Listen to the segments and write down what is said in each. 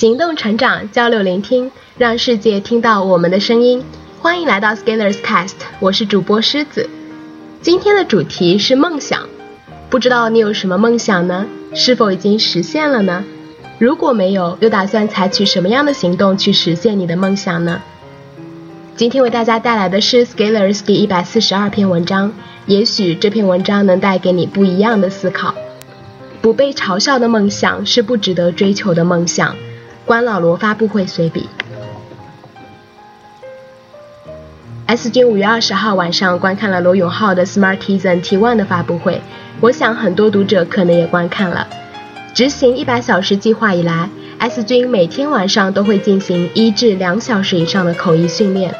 行动成长，交流聆听，让世界听到我们的声音。欢迎来到 Scalers Cast，我是主播狮子。今天的主题是梦想，不知道你有什么梦想呢？是否已经实现了呢？如果没有，又打算采取什么样的行动去实现你的梦想呢？今天为大家带来的是 Scalers 第一百四十二篇文章，也许这篇文章能带给你不一样的思考。不被嘲笑的梦想是不值得追求的梦想。关老罗发布会随笔。S 君五月二十号晚上观看了罗永浩的 Smartisan T1 的发布会，我想很多读者可能也观看了。执行一百小时计划以来，S 君每天晚上都会进行一至两小时以上的口译训练。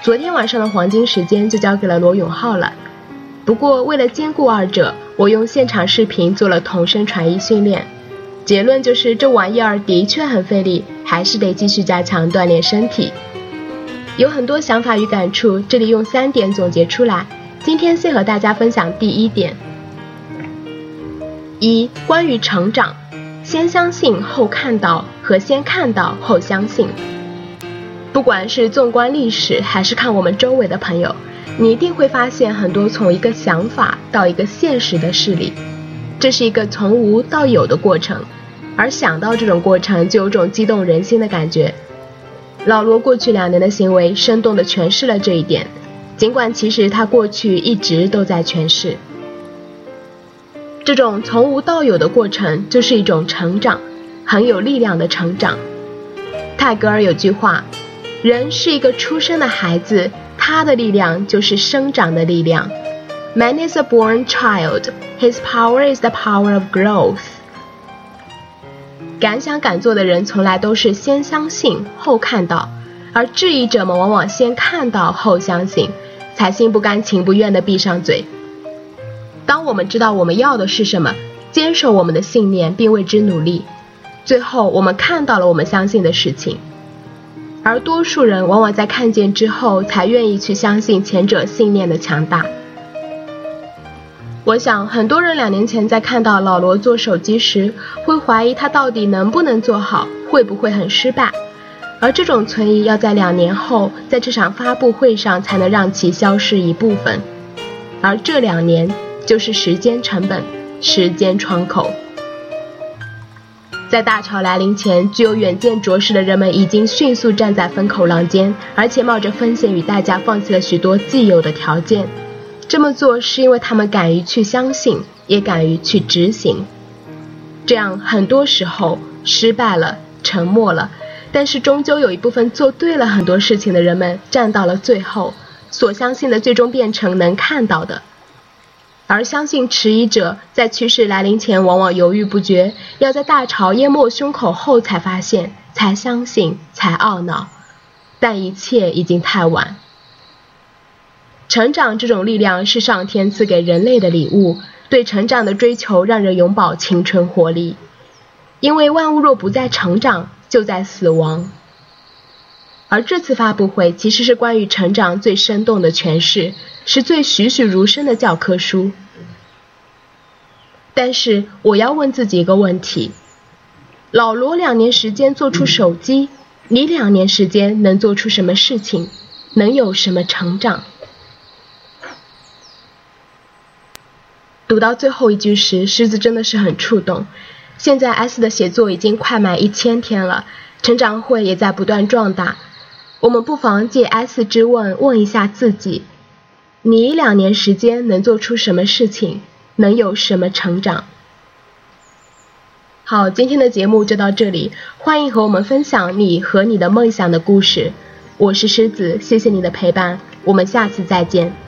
昨天晚上的黄金时间就交给了罗永浩了。不过为了兼顾二者，我用现场视频做了同声传译训练。结论就是这玩意儿的确很费力，还是得继续加强锻炼身体。有很多想法与感触，这里用三点总结出来。今天先和大家分享第一点：一、关于成长，先相信后看到和先看到后相信。不管是纵观历史，还是看我们周围的朋友，你一定会发现很多从一个想法到一个现实的事例，这是一个从无到有的过程。而想到这种过程，就有种激动人心的感觉。老罗过去两年的行为，生动地诠释了这一点。尽管其实他过去一直都在诠释，这种从无到有的过程，就是一种成长，很有力量的成长。泰戈尔有句话。人是一个出生的孩子，他的力量就是生长的力量。Man is a born child. His power is the power of growth. 敢想敢做的人从来都是先相信后看到，而质疑者们往往先看到后相信，才心不甘情不愿地闭上嘴。当我们知道我们要的是什么，坚守我们的信念并为之努力，最后我们看到了我们相信的事情。而多数人往往在看见之后，才愿意去相信前者信念的强大。我想，很多人两年前在看到老罗做手机时，会怀疑他到底能不能做好，会不会很失败。而这种存疑，要在两年后，在这场发布会上才能让其消失一部分。而这两年，就是时间成本，时间窗口。在大潮来临前，具有远见卓识的人们已经迅速站在风口浪尖，而且冒着风险与代价放弃了许多既有的条件。这么做是因为他们敢于去相信，也敢于去执行。这样很多时候失败了，沉默了，但是终究有一部分做对了很多事情的人们站到了最后，所相信的最终变成能看到的。而相信迟疑者在趋势来临前往往犹豫不决，要在大潮淹没胸口后才发现，才相信，才懊恼，但一切已经太晚。成长这种力量是上天赐给人类的礼物，对成长的追求让人永葆青春活力，因为万物若不再成长，就在死亡。而这次发布会其实是关于成长最生动的诠释，是最栩栩如生的教科书。但是我要问自己一个问题：老罗两年时间做出手机，你两年时间能做出什么事情？能有什么成长？读到最后一句时，狮子真的是很触动。现在 S 的写作已经快满一千天了，成长会也在不断壮大。我们不妨借 S 之问问一下自己：你两年时间能做出什么事情？能有什么成长？好，今天的节目就到这里，欢迎和我们分享你和你的梦想的故事。我是狮子，谢谢你的陪伴，我们下次再见。